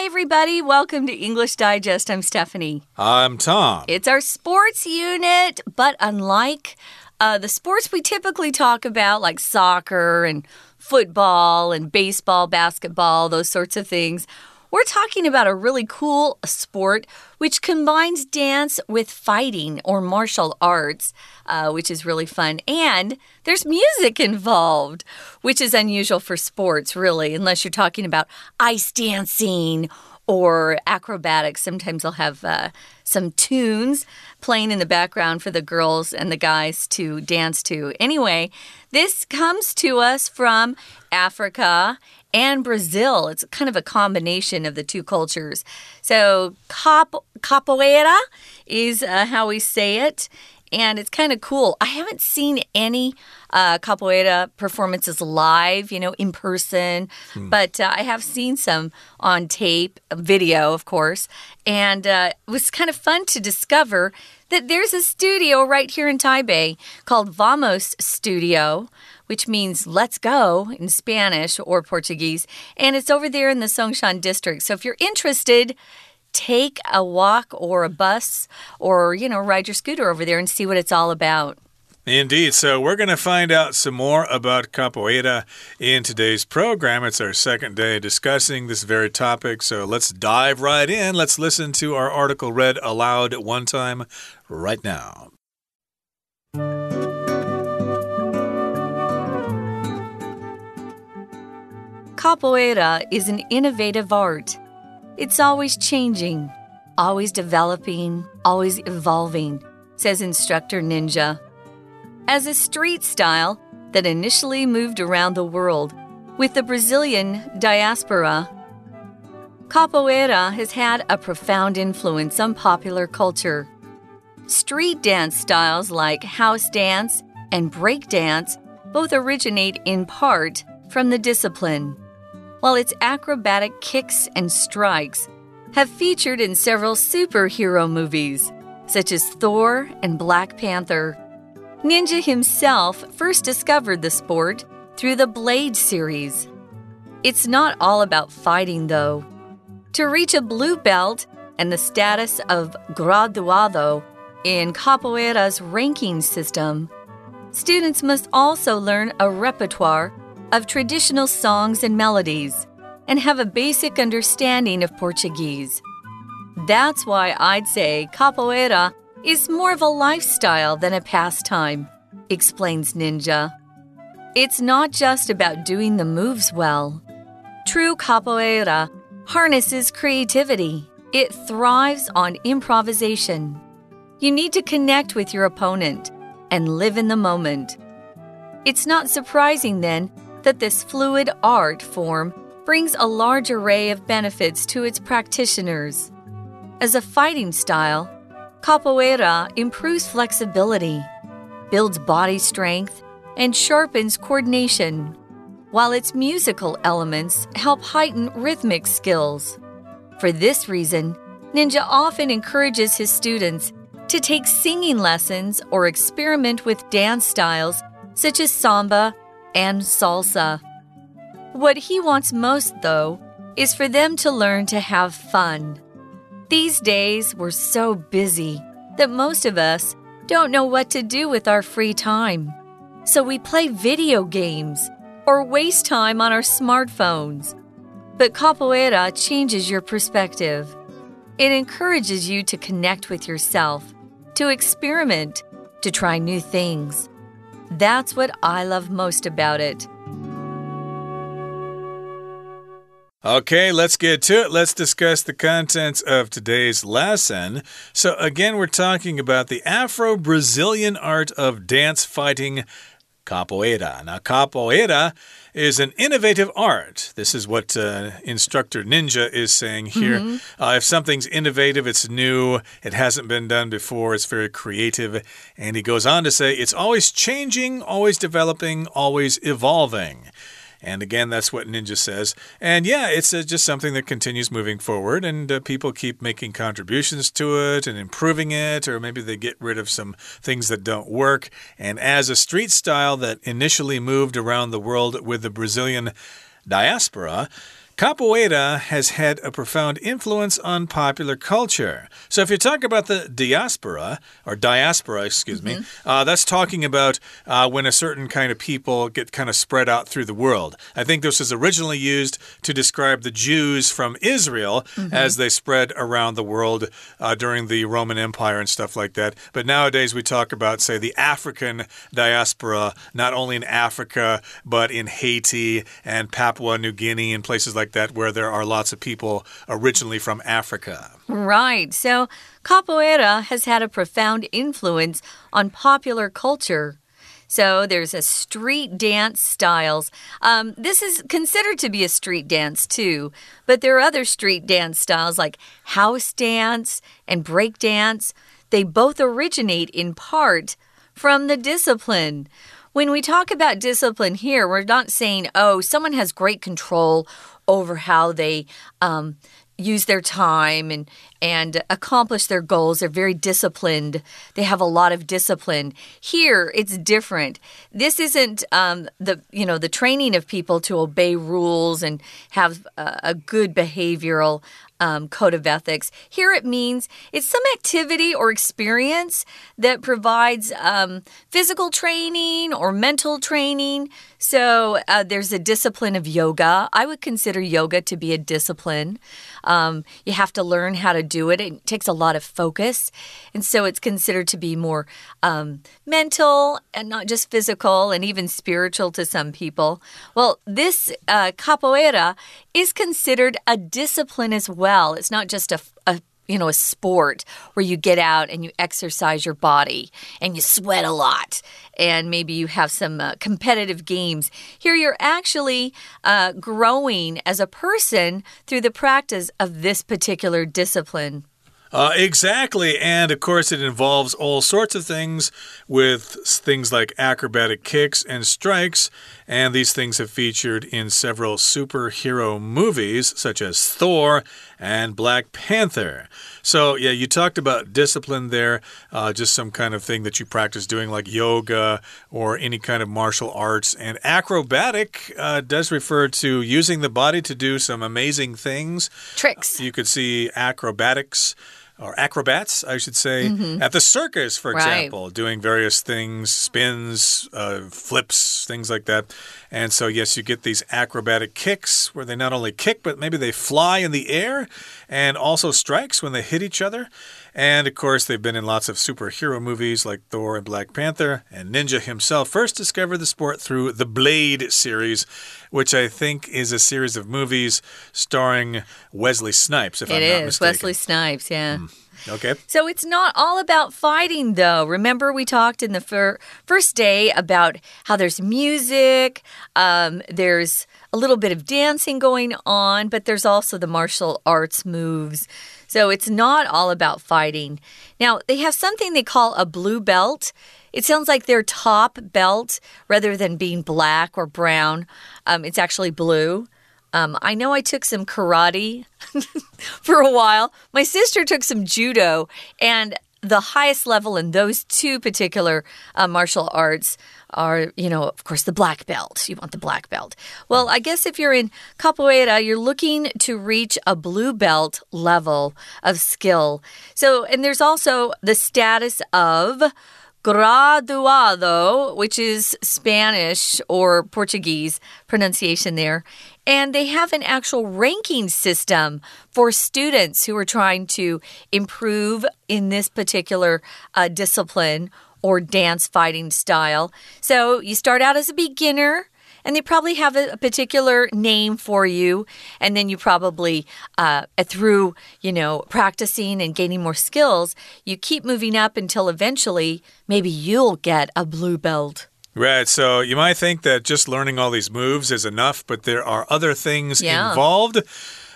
Hi, everybody. Welcome to English Digest. I'm Stephanie. I'm Tom. It's our sports unit, but unlike uh, the sports we typically talk about, like soccer and football and baseball, basketball, those sorts of things, we're talking about a really cool sport which combines dance with fighting or martial arts, uh, which is really fun. And there's music involved, which is unusual for sports, really, unless you're talking about ice dancing or acrobatics. Sometimes they'll have uh, some tunes playing in the background for the girls and the guys to dance to. Anyway, this comes to us from Africa and Brazil. It's kind of a combination of the two cultures. So, cap capoeira is uh, how we say it. And it's kind of cool. I haven't seen any uh, capoeira performances live, you know, in person, hmm. but uh, I have seen some on tape, video, of course. And uh, it was kind of fun to discover that there's a studio right here in Taipei called Vamos Studio which means let's go in Spanish or Portuguese. And it's over there in the Songshan district. So if you're interested, take a walk or a bus or, you know, ride your scooter over there and see what it's all about. Indeed. So, we're going to find out some more about capoeira in today's program. It's our second day discussing this very topic. So, let's dive right in. Let's listen to our article read aloud one time right now. Capoeira is an innovative art. It's always changing, always developing, always evolving, says instructor Ninja. As a street style that initially moved around the world with the Brazilian diaspora, Capoeira has had a profound influence on popular culture. Street dance styles like house dance and break dance both originate in part from the discipline while its acrobatic kicks and strikes have featured in several superhero movies, such as Thor and Black Panther. Ninja himself first discovered the sport through the Blade series. It's not all about fighting, though. To reach a blue belt and the status of graduado in Capoeira's ranking system, students must also learn a repertoire of traditional songs and melodies and have a basic understanding of Portuguese. That's why I'd say capoeira is more of a lifestyle than a pastime, explains Ninja. It's not just about doing the moves well. True capoeira harnesses creativity, it thrives on improvisation. You need to connect with your opponent and live in the moment. It's not surprising, then, that this fluid art form brings a large array of benefits to its practitioners. As a fighting style, capoeira improves flexibility, builds body strength, and sharpens coordination, while its musical elements help heighten rhythmic skills. For this reason, Ninja often encourages his students to take singing lessons or experiment with dance styles such as samba and salsa. What he wants most, though, is for them to learn to have fun. These days, we're so busy that most of us don't know what to do with our free time. So we play video games or waste time on our smartphones. But capoeira changes your perspective. It encourages you to connect with yourself, to experiment, to try new things. That's what I love most about it. Okay, let's get to it. Let's discuss the contents of today's lesson. So, again, we're talking about the Afro Brazilian art of dance fighting capoeira. Now, capoeira is an innovative art. This is what uh, instructor Ninja is saying here. Mm -hmm. uh, if something's innovative, it's new, it hasn't been done before, it's very creative. And he goes on to say it's always changing, always developing, always evolving. And again, that's what Ninja says. And yeah, it's uh, just something that continues moving forward, and uh, people keep making contributions to it and improving it, or maybe they get rid of some things that don't work. And as a street style that initially moved around the world with the Brazilian diaspora, Capoeira has had a profound influence on popular culture. So, if you talk about the diaspora, or diaspora, excuse mm -hmm. me, mm-hmm. uh, that's talking about uh, when a certain kind of people get kind of spread out through the world. I think this was originally used to describe the Jews from Israel mm -hmm. as they spread around the world uh, during the Roman Empire and stuff like that. But nowadays we talk about, say, the African diaspora, not only in Africa, but in Haiti and Papua New Guinea and places like that where there are lots of people originally from Africa. Right. So capoeira has had a profound influence on popular culture. So there's a street dance styles. Um, this is considered to be a street dance too, but there are other street dance styles like house dance and break dance. They both originate in part from the discipline. When we talk about discipline here, we're not saying, oh, someone has great control over how they um, use their time and and accomplish their goals. They're very disciplined. They have a lot of discipline. Here, it's different. This isn't um, the you know the training of people to obey rules and have a, a good behavioral um, code of ethics. Here it means it's some activity or experience that provides um, physical training or mental training. So uh, there's a discipline of yoga. I would consider yoga to be a discipline. Um, you have to learn how to do it. It takes a lot of focus. And so it's considered to be more um, mental and not just physical and even spiritual to some people. Well, this uh, capoeira is considered a discipline as well. It's not just a, a you know, a sport where you get out and you exercise your body and you sweat a lot and maybe you have some uh, competitive games. Here you're actually uh, growing as a person through the practice of this particular discipline. Uh, exactly. And of course, it involves all sorts of things with things like acrobatic kicks and strikes. And these things have featured in several superhero movies, such as Thor and Black Panther. So, yeah, you talked about discipline there, uh, just some kind of thing that you practice doing, like yoga or any kind of martial arts. And acrobatic uh, does refer to using the body to do some amazing things. Tricks. You could see acrobatics or acrobats, I should say, mm -hmm. at the circus, for example, right. doing various things, spins, uh, flips, things like that. And so, yes, you get these acrobatic kicks where they not only kick, but maybe they fly in the air, and also strikes when they hit each other. And of course, they've been in lots of superhero movies like Thor and Black Panther. And Ninja himself first discovered the sport through the Blade series, which I think is a series of movies starring Wesley Snipes, if it I'm is. not mistaken. Wesley Snipes, yeah. Mm. Okay. So it's not all about fighting, though. Remember, we talked in the fir first day about how there's music, um, there's a little bit of dancing going on, but there's also the martial arts moves. So it's not all about fighting. Now, they have something they call a blue belt. It sounds like their top belt, rather than being black or brown, um, it's actually blue. Um, I know I took some karate for a while. My sister took some judo, and the highest level in those two particular uh, martial arts are, you know, of course, the black belt. You want the black belt. Well, I guess if you're in capoeira, you're looking to reach a blue belt level of skill. So, and there's also the status of graduado, which is Spanish or Portuguese pronunciation there. And they have an actual ranking system for students who are trying to improve in this particular uh, discipline or dance fighting style. So you start out as a beginner and they probably have a, particular name for you and then you probably uh, through you know practicing and gaining more skills you keep moving up until eventually maybe you'll get a blue belt Right. So you might think that just learning all these moves is enough, but there are other things yeah. involved.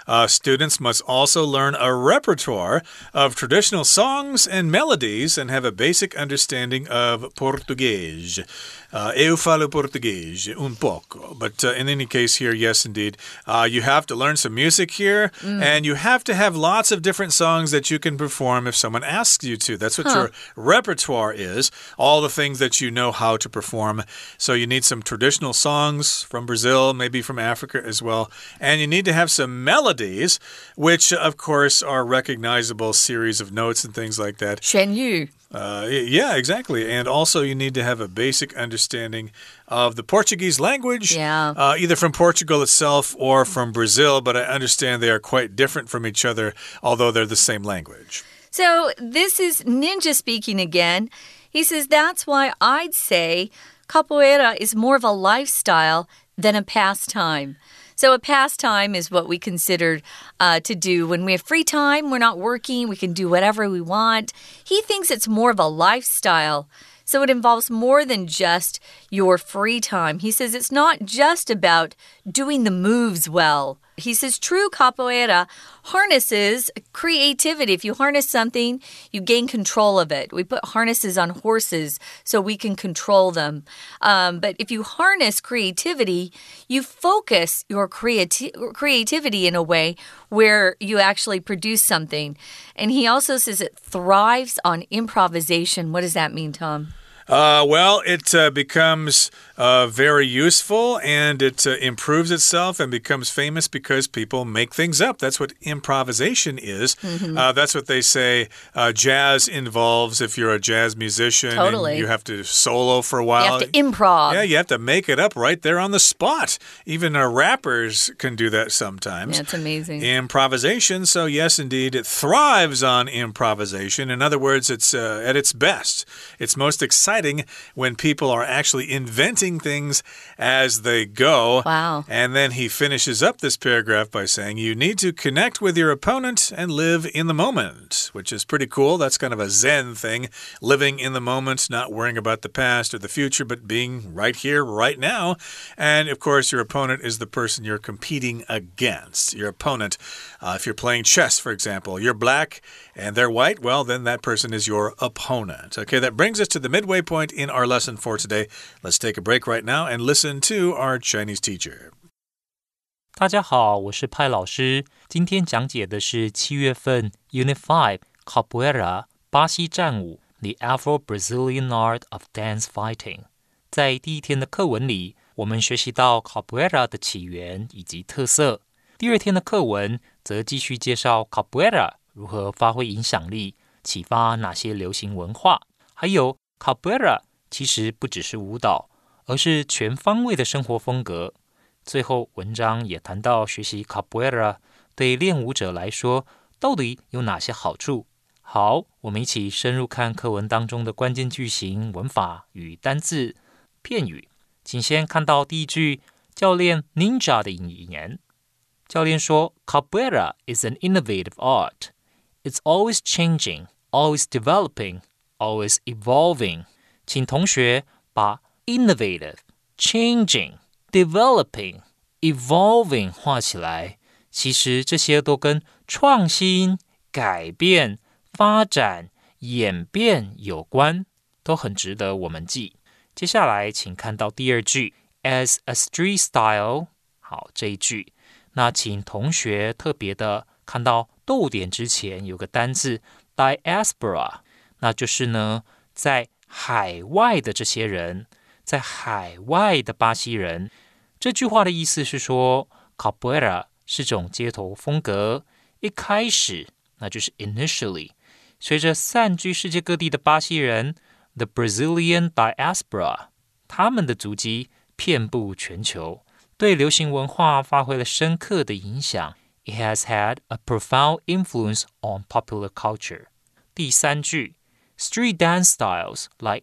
Uh, students must also learn a repertoire of traditional songs and melodies and have a basic understanding of Portuguese. Uh, eu falo português un poco. But uh, in any case, here, yes, indeed. Uh, you have to learn some music here, mm. and you have to have lots of different songs that you can perform if someone asks you to. That's what huh. your repertoire is, all the things that you know how to perform. So you need some traditional songs from Brazil, maybe from Africa as well. And you need to have some melodies, which, of course, are recognizable series of notes and things like that. 旋律. Uh, yeah, exactly. And also, you need to have a basic understanding of the Portuguese language, yeah. uh, either from Portugal itself or from Brazil. But I understand they are quite different from each other, although they're the same language. So, this is Ninja speaking again. He says that's why I'd say capoeira is more of a lifestyle than a pastime. So, a pastime is what we consider uh, to do when we have free time, we're not working, we can do whatever we want. He thinks it's more of a lifestyle. So it involves more than just your free time. He says it's not just about doing the moves well. He says true capoeira harnesses creativity. If you harness something, you gain control of it. We put harnesses on horses so we can control them. Um, but if you harness creativity, you focus your creati creativity in a way where you actually produce something. And he also says it thrives on improvisation. What does that mean, Tom? Uh, well, it uh, becomes uh, very useful and it uh, improves itself and becomes famous because people make things up. That's what improvisation is. Mm -hmm. that's what they say uh, jazz involves if you're a jazz musician. Totally. you have to solo for a while. You have to improv. Yeah, you have to make it up right there on the spot. Even rappers can do that sometimes. That's amazing. Improvisation. So, yes, indeed, it thrives on improvisation. In other words, it's at its best. It's most exciting when people are actually inventing things as they go. Wow. And then he finishes up this paragraph by saying, You need to connect with your opponent and live in the moment, which is pretty cool. That's kind of a Zen thing. Living in the moment, not worrying about the past or the future, but being right here, right now. And of course, your opponent is the person you're competing against. Your opponent, uh, if you're playing chess, for example, you're black and they're white, well, then that person is your opponent. Okay, that brings us to the midway point in our lesson for today. Let's take a break right now and listen to our Chinese teacher. 大家好，我是派老师。今天讲解的是七月份 Unit Five Capoeira 巴西战舞 The Afro-Brazilian Art of Dance Fighting。在第一天的课文里，我们学习到 Capoeira 的起源以及特色。第二天的课文则继续介绍 Capoeira 如何发挥影响力，启发哪些流行文化，还有 Capoeira 其实不只是舞蹈， 而是全方位的生活风格。最后，文章也谈到学习 Capoeira 对练舞者来说到底有哪些好处。好，我们一起深入看课文当中的关键句型、文法与单字、片语。请先看到第一句，教练 Ninja 的引言。教练说：“Capoeira is an innovative art. It's always changing, always developing.” always evolving。请同学把 innovative、changing、developing、evolving 画起来。其实这些都跟创新、改变、发展、演变有关，都很值得我们记。接下来，请看到第二句，as a street style。好，这一句，那请同学特别的看到逗点之前有个单字 diaspora。那就是呢，在海外的这些人， 在海外的巴西人。这句话的意思是说，Capoeira 是种街头风格。一开始，那就是 initially，随着散居世界各地的巴西人，the Brazilian diaspora，他们的足迹遍布全球，对流行文化发挥了深刻的影响。It has had a profound influence on popular culture。第三句。Street dance styles like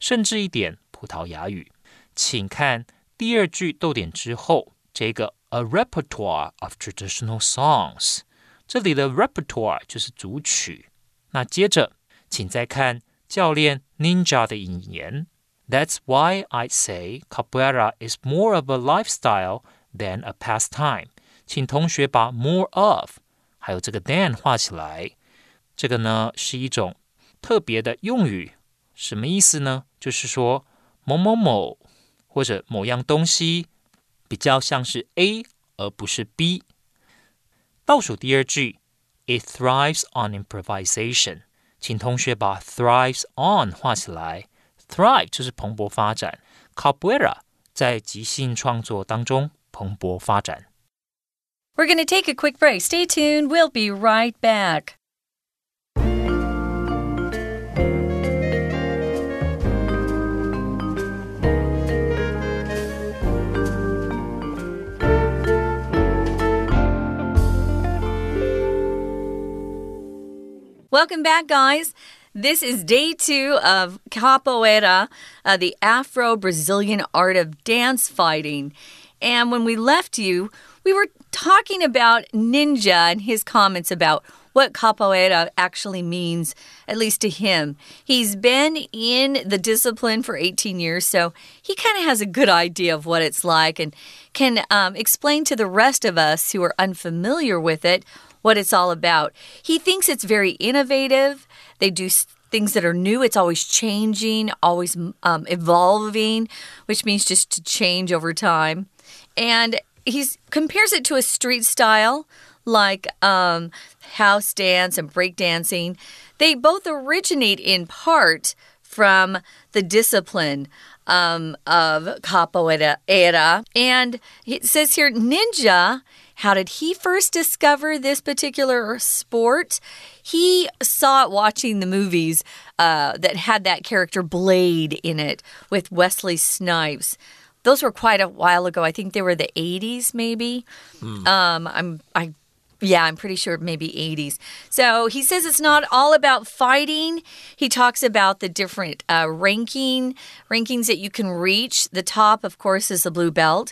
甚至一点葡萄牙语。 请看第二句逗点之后这个 a repertoire of traditional songs。这里的 repertoire 就是组曲。那接着，请再看教练 Ninja 的引言。That's why I say capoeira is more of a lifestyle than a pastime。请同学把 more of 还有这个 than 画起来。这个呢是一种特别的用语，什么意思呢？ 就是说某某某或者某样东西比较像是 A 而不是 B。倒数第二句，It thrives on improvisation。请同学把 thrives on 画起来。Thrive 就是蓬勃发展，Capoeira 在即兴创作当中蓬勃发展。We're going to take a quick break. Stay tuned. We'll be right back. Welcome back, guys. This is day two of capoeira, uh, the Afro Brazilian art of dance fighting. And when we left you, we were talking about Ninja and his comments about what capoeira actually means, at least to him. He's been in the discipline for 18 years, so he kind of has a good idea of what it's like and can um, explain to the rest of us who are unfamiliar with it what it's all about. He thinks it's very innovative. They do things that are new. It's always changing, always um, evolving, which means just to change over time. And he compares it to a street style like um, house dance and break dancing. They both originate in part from the discipline um, of capoeira. And it says here, ninja how did he first discover this particular sport? He saw it watching the movies uh, that had that character Blade in it with Wesley Snipes. Those were quite a while ago. I think they were the 80s, maybe. Mm. Um, I'm I yeah, I'm pretty sure maybe 80s. So he says it's not all about fighting. He talks about the different uh, ranking rankings that you can reach. The top, of course, is the blue belt,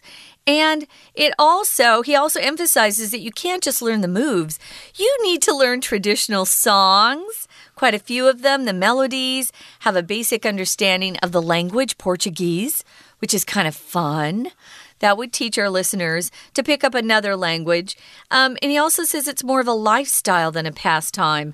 and it also, he also emphasizes that you can't just learn the moves, you need to learn traditional songs, quite a few of them, the melodies, have a basic understanding of the language, Portuguese, which is kind of fun. That would teach our listeners to pick up another language. Um, and he also says it's more of a lifestyle than a pastime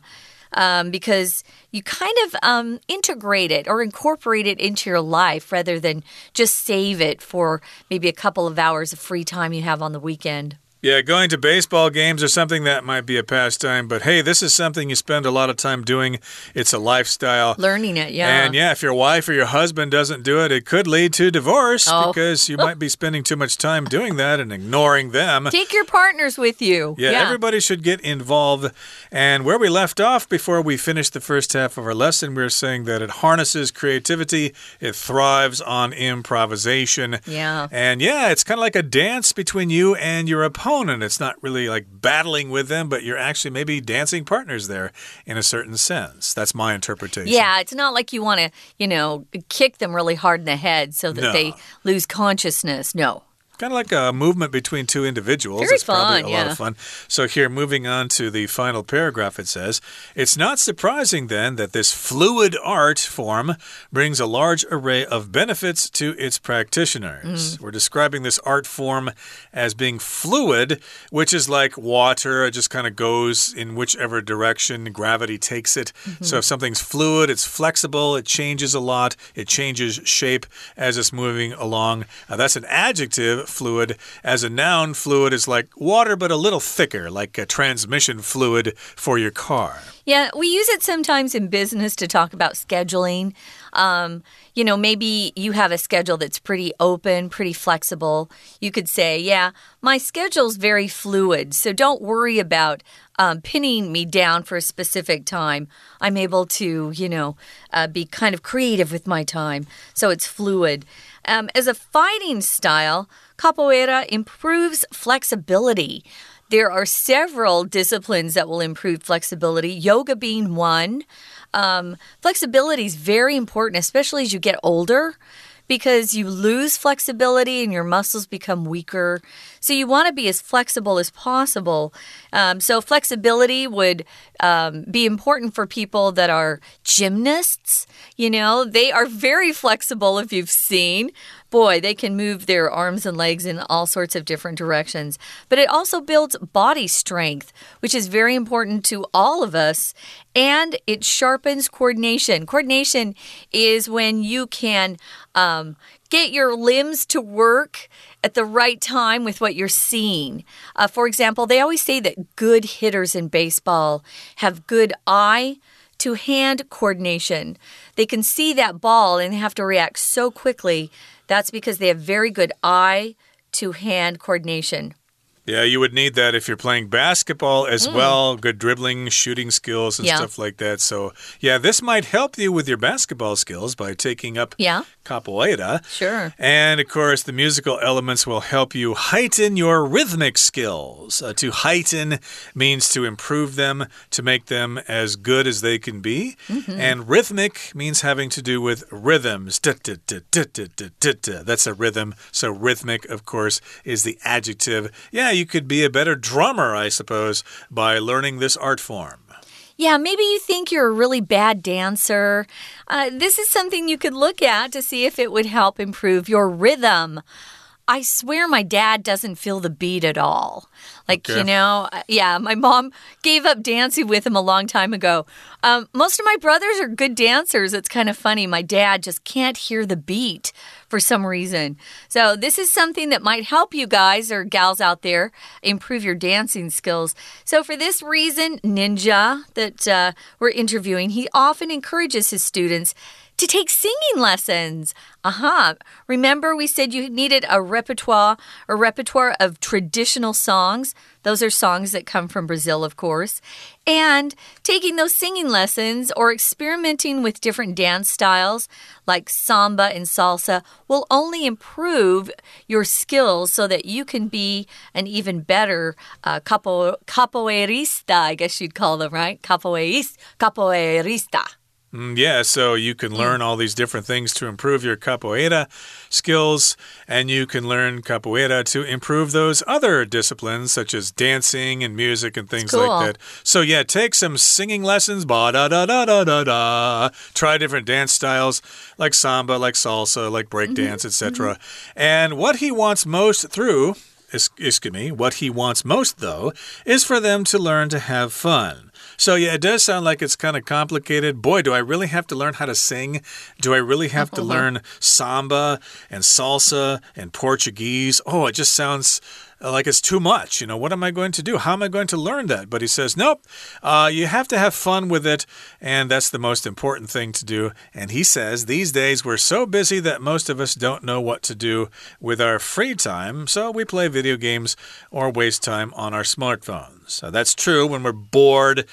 um, because you kind of um, integrate it or incorporate it into your life rather than just save it for maybe a couple of hours of free time you have on the weekend. Yeah, going to baseball games or something that might be a pastime, but hey, this is something you spend a lot of time doing. It's a lifestyle. Learning it, yeah. And yeah, if your wife or your husband doesn't do it, it could lead to divorce oh. because you might be spending too much time doing that and ignoring them. Take your partners with you. Yeah, yeah, everybody should get involved. And where we left off before we finished the first half of our lesson, we were saying that it harnesses creativity, it thrives on improvisation. Yeah. And yeah, it's kind of like a dance between you and your opponent opponent. It's not really like battling with them, but you're actually maybe dancing partners there in a certain sense. That's my interpretation. Yeah, it's not like you want to, you know, kick them really hard in the head so that no. they lose consciousness. No. Kind of like a movement between two individuals. Very it's fun, probably a yeah. lot of fun. So, here, moving on to the final paragraph, it says It's not surprising then that this fluid art form brings a large array of benefits to its practitioners. Mm. We're describing this art form as being fluid, which is like water. It just kind of goes in whichever direction gravity takes it. Mm -hmm. So, if something's fluid, it's flexible, it changes a lot, it changes shape as it's moving along. Uh, that's an adjective fluid. As a noun, fluid is like water, but a little thicker, like a transmission fluid for your car. Yeah, we use it sometimes in business to talk about scheduling. Um, you know, maybe you have a schedule that's pretty open, pretty flexible. You could say, Yeah, my schedule's very fluid, so don't worry about um, pinning me down for a specific time. I'm able to, you know, uh, be kind of creative with my time, so it's fluid. Um, as a fighting style, capoeira improves flexibility. There are several disciplines that will improve flexibility, yoga being one. Um, flexibility is very important, especially as you get older because you lose flexibility and your muscles become weaker. So you want to be as flexible as possible. Um, so flexibility would um, be important for people that are gymnasts. You know, they are very flexible if you've seen boy, they can move their arms and legs in all sorts of different directions. But it also builds body strength, which is very important to all of us. And it sharpens coordination. Coordination is when you can um, get your limbs to work at the right time with what you're seeing. Uh, for example, they always say that good hitters in baseball have good eye to hand coordination. They can see that ball and they have to react so quickly that's because they have very good eye to hand coordination. Yeah, you would need that if you're playing basketball as mm. well. Good dribbling, shooting skills, and yeah. stuff like that. So, yeah, this might help you with your basketball skills by taking up yeah. capoeira. Sure. And of course, the musical elements will help you heighten your rhythmic skills. Uh, to heighten means to improve them, to make them as good as they can be. Mm -hmm. And rhythmic means having to do with rhythms. That's a rhythm. So, rhythmic, of course, is the adjective. Yeah you could be a better drummer, I suppose, by learning this art form. Yeah, maybe you think you're a really bad dancer. Uh, this is something you could look at to see if it would help improve your rhythm. I swear my dad doesn't feel the beat at all. Like, okay. you know, uh, yeah, my mom gave up dancing with him a long time ago. Um, most of my brothers are good dancers. It's kind of funny. My dad just can't hear the beat for some reason. So, this is something that might help you guys or gals out there improve your dancing skills. So, for this reason, Ninja that uh, we're interviewing, he often encourages his students to take singing lessons. Uh huh. Remember, we said you needed a repertoire, a repertoire of traditional songs. Those are songs that come from Brazil, of course. And taking those singing lessons or experimenting with different dance styles like samba and salsa will only improve your skills so that you can be an even better uh, capo, capoeirista, I guess you'd call them, right? Capoeirista. capoeirista. Mm, yeah, so you can learn all these different things to improve your capoeira skills, and you can learn capoeira to improve those other disciplines such as dancing and music and things cool. like that. So yeah, take some singing lessons, ba da da da da da da. Try different dance styles like samba, like salsa, like breakdance, mm -hmm. etc. Mm -hmm. And what he wants most through excuse me, what he wants most, though, is for them to learn to have fun. So, yeah, it does sound like it's kind of complicated. Boy, do I really have to learn how to sing? Do I really have to learn samba and salsa and Portuguese? Oh, it just sounds like it's too much. You know, what am I going to do? How am I going to learn that? But he says, nope, uh, you have to have fun with it, and that's the most important thing to do. And he says, these days we're so busy that most of us don't know what to do with our free time, so we play video games or waste time on our smartphones. So that's true when we're bored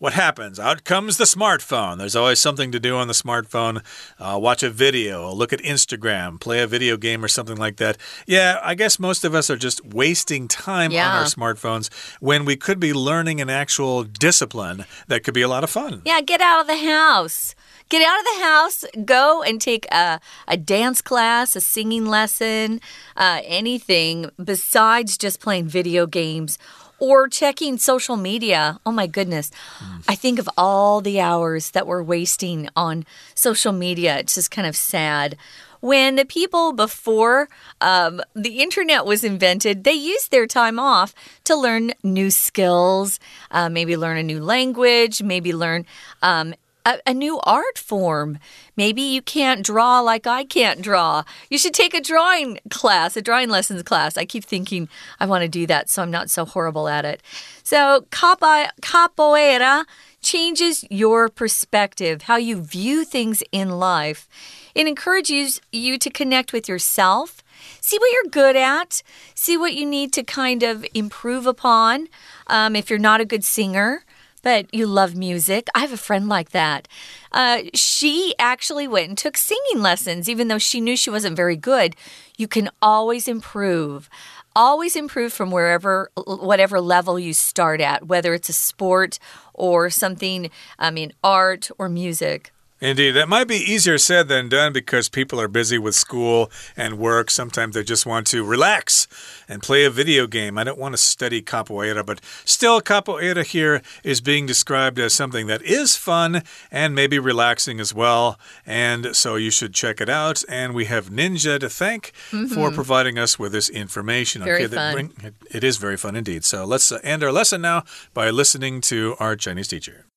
what happens? Out comes the smartphone. There's always something to do on the smartphone. Uh, watch a video, look at Instagram, play a video game, or something like that. Yeah, I guess most of us are just wasting time yeah. on our smartphones when we could be learning an actual discipline that could be a lot of fun. Yeah, get out of the house. Get out of the house, go and take a, a dance class, a singing lesson, uh, anything besides just playing video games or checking social media. Oh my goodness. Mm. I think of all the hours that we're wasting on social media. It's just kind of sad. When the people before um, the internet was invented, they used their time off to learn new skills, uh, maybe learn a new language, maybe learn um, a, a, new art form. Maybe you can't draw like I can't draw. You should take a drawing class, a drawing lessons class. I keep thinking I want to do that so I'm not so horrible at it. So, capoeira changes your perspective, how you view things in life. It encourages you to connect with yourself. See what you're good at. See what you need to kind of improve upon. Um, if you're not a good singer, but you love music. I have a friend like that. Uh, she actually went and took singing lessons, even though she knew she wasn't very good. You can always improve. Always improve from wherever, whatever level you start at, whether it's a sport or something, I mean, art or music. Indeed, that might be easier said than done because people are busy with school and work. Sometimes they just want to relax and play a video game. I don't want to study capoeira, but still, capoeira here is being described as something that is fun and maybe relaxing as well. And so you should check it out. And we have Ninja to thank mm -hmm. for providing us with this information. Very okay, fun. Bring, it is very fun indeed. So let's end our lesson now by listening to our Chinese teacher.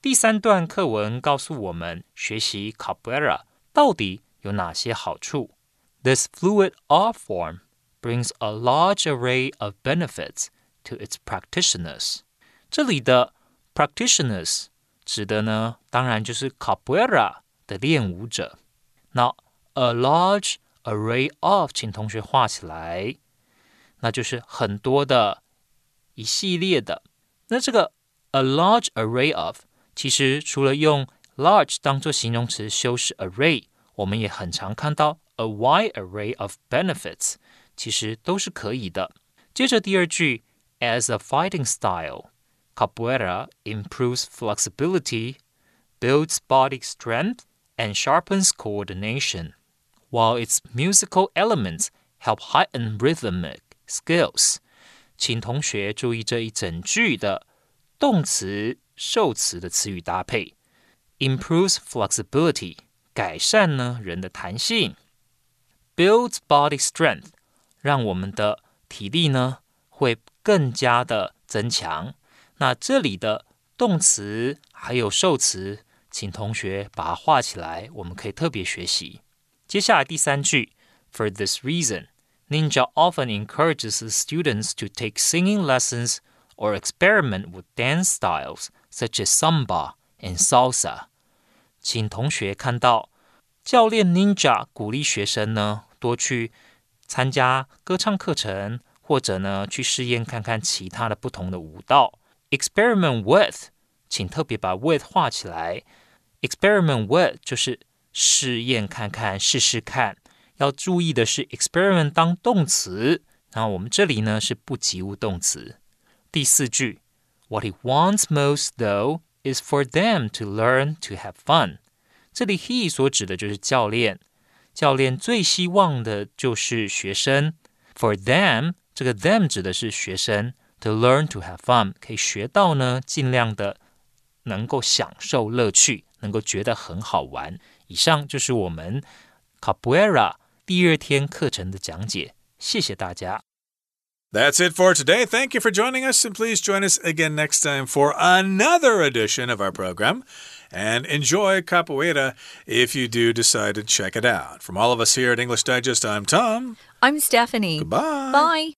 第三段课文告诉我们，学习 capoeira 到底有哪些好处？This fluid art form brings a large array of benefits to its practitioners。这里的 practitioners 指的呢，当然就是 capoeira 的练舞者。那 a large array of，请同学画起来，那就是很多的一系列的。那这个 a large array of 其实除了用 large 当做形容词修饰 array，我们也很常看到 a wide array of benefits，其实都是可以的。接着第二句，as a fighting style。Capoeira improves flexibility, builds body strength, and sharpens coordination, while its musical elements help heighten rhythmic skills. 请同学注意这一整句的动词 受词的词语搭配，improves flexibility，改善呢人的弹性；builds body strength，让我们的体力呢会更加的增强。那这里的动词还有受词，请同学把它画起来，我们可以特别学习。接下来第三句，For this reason, Ninja often encourages the students to take singing lessons or experiment with dance styles such as samba and salsa。请同学看到教练 Ninja 鼓励学生呢多去参加歌唱课程，或者呢去试验看看其他的不同的舞蹈。Experiment with，请特别把 with 画起来。Experiment with 就是试验看看，试试看。要注意的是，experiment 当动词，那我们这里呢是不及物动词。第四句。What he wants most, though, is for them to learn to have fun. 这里 he 所指的就是教练，教练最希望的就是学生。For them，这个 them 指的是学生，to learn to have fun 可以学到呢，尽量的能够享受乐趣，能够觉得很好玩。以上就是我们 Capoeira 第二天课程的讲解，谢谢大家。That's it for today. Thank you for joining us, and please join us again next time for another edition of our program. And enjoy Capoeira if you do decide to check it out. From all of us here at English Digest, I'm Tom. I'm Stephanie. Goodbye. Bye.